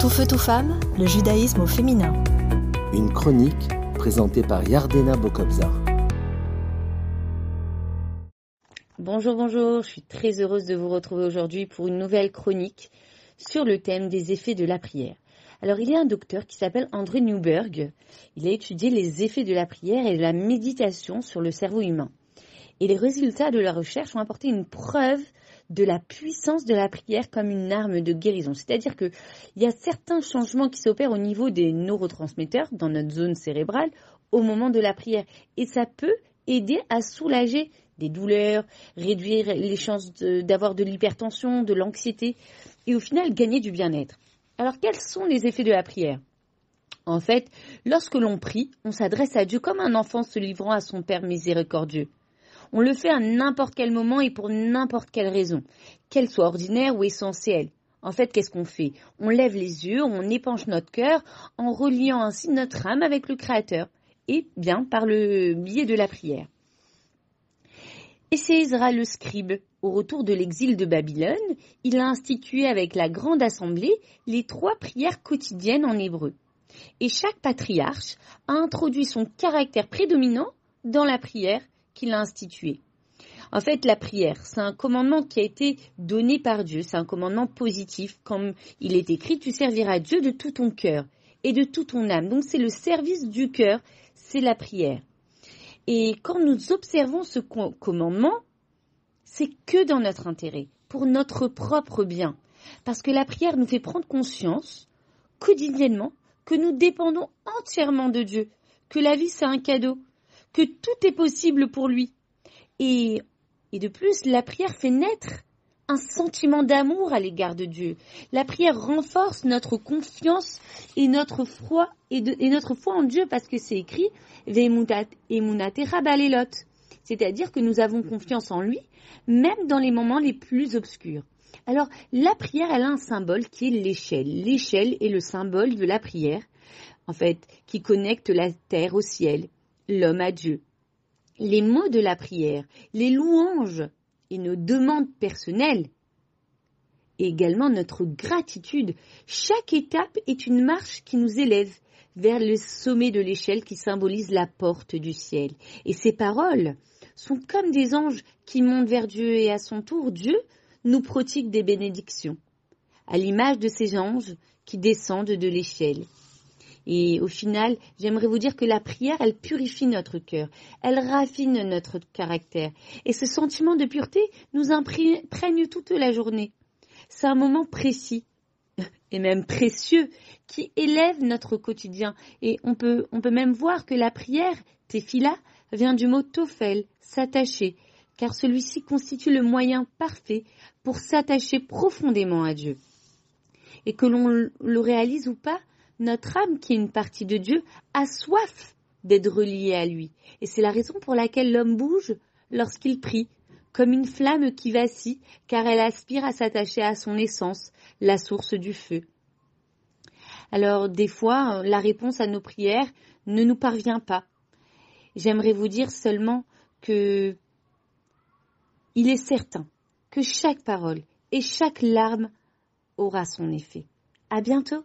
Tout feu, tout femme, le judaïsme au féminin. Une chronique présentée par Yardena Bokobzar. Bonjour, bonjour, je suis très heureuse de vous retrouver aujourd'hui pour une nouvelle chronique sur le thème des effets de la prière. Alors, il y a un docteur qui s'appelle André Newberg. Il a étudié les effets de la prière et de la méditation sur le cerveau humain. Et les résultats de la recherche ont apporté une preuve de la puissance de la prière comme une arme de guérison. C'est-à-dire qu'il y a certains changements qui s'opèrent au niveau des neurotransmetteurs dans notre zone cérébrale au moment de la prière. Et ça peut aider à soulager des douleurs, réduire les chances d'avoir de, de l'hypertension, de l'anxiété et au final gagner du bien-être. Alors quels sont les effets de la prière? En fait, lorsque l'on prie, on s'adresse à Dieu comme un enfant se livrant à son Père miséricordieux. On le fait à n'importe quel moment et pour n'importe quelle raison, qu'elle soit ordinaire ou essentielle. En fait, qu'est-ce qu'on fait? On lève les yeux, on épanche notre cœur en reliant ainsi notre âme avec le Créateur, et bien par le biais de la prière. Et c'est Ezra le scribe, au retour de l'exil de Babylone, il a institué avec la grande assemblée les trois prières quotidiennes en hébreu. Et chaque patriarche a introduit son caractère prédominant dans la prière qu'il a institué. En fait, la prière, c'est un commandement qui a été donné par Dieu, c'est un commandement positif, comme il est écrit, tu serviras Dieu de tout ton cœur et de toute ton âme. Donc c'est le service du cœur, c'est la prière. Et quand nous observons ce commandement, c'est que dans notre intérêt, pour notre propre bien. Parce que la prière nous fait prendre conscience, quotidiennement, que nous dépendons entièrement de Dieu, que la vie c'est un cadeau, que tout est possible pour lui. Et, et de plus, la prière fait naître un sentiment d'amour à l'égard de Dieu. La prière renforce notre confiance et notre foi et, notre foi en Dieu parce que c'est écrit c'est-à-dire que nous avons confiance en lui même dans les moments les plus obscurs. Alors la prière elle a un symbole qui est l'échelle. L'échelle est le symbole de la prière en fait qui connecte la terre au ciel l'homme à Dieu. Les mots de la prière, les louanges et nos demandes personnelles, et également notre gratitude, chaque étape est une marche qui nous élève vers le sommet de l'échelle qui symbolise la porte du ciel. Et ces paroles sont comme des anges qui montent vers Dieu et à son tour, Dieu nous prodigue des bénédictions, à l'image de ces anges qui descendent de l'échelle. Et au final, j'aimerais vous dire que la prière, elle purifie notre cœur, elle raffine notre caractère. Et ce sentiment de pureté nous imprègne toute la journée. C'est un moment précis et même précieux qui élève notre quotidien. Et on peut, on peut même voir que la prière, tefila, vient du mot tofel, s'attacher, car celui-ci constitue le moyen parfait pour s'attacher profondément à Dieu. Et que l'on le réalise ou pas, notre âme, qui est une partie de Dieu, a soif d'être reliée à lui. Et c'est la raison pour laquelle l'homme bouge lorsqu'il prie, comme une flamme qui vacille, car elle aspire à s'attacher à son essence, la source du feu. Alors, des fois, la réponse à nos prières ne nous parvient pas. J'aimerais vous dire seulement que il est certain que chaque parole et chaque larme aura son effet. À bientôt!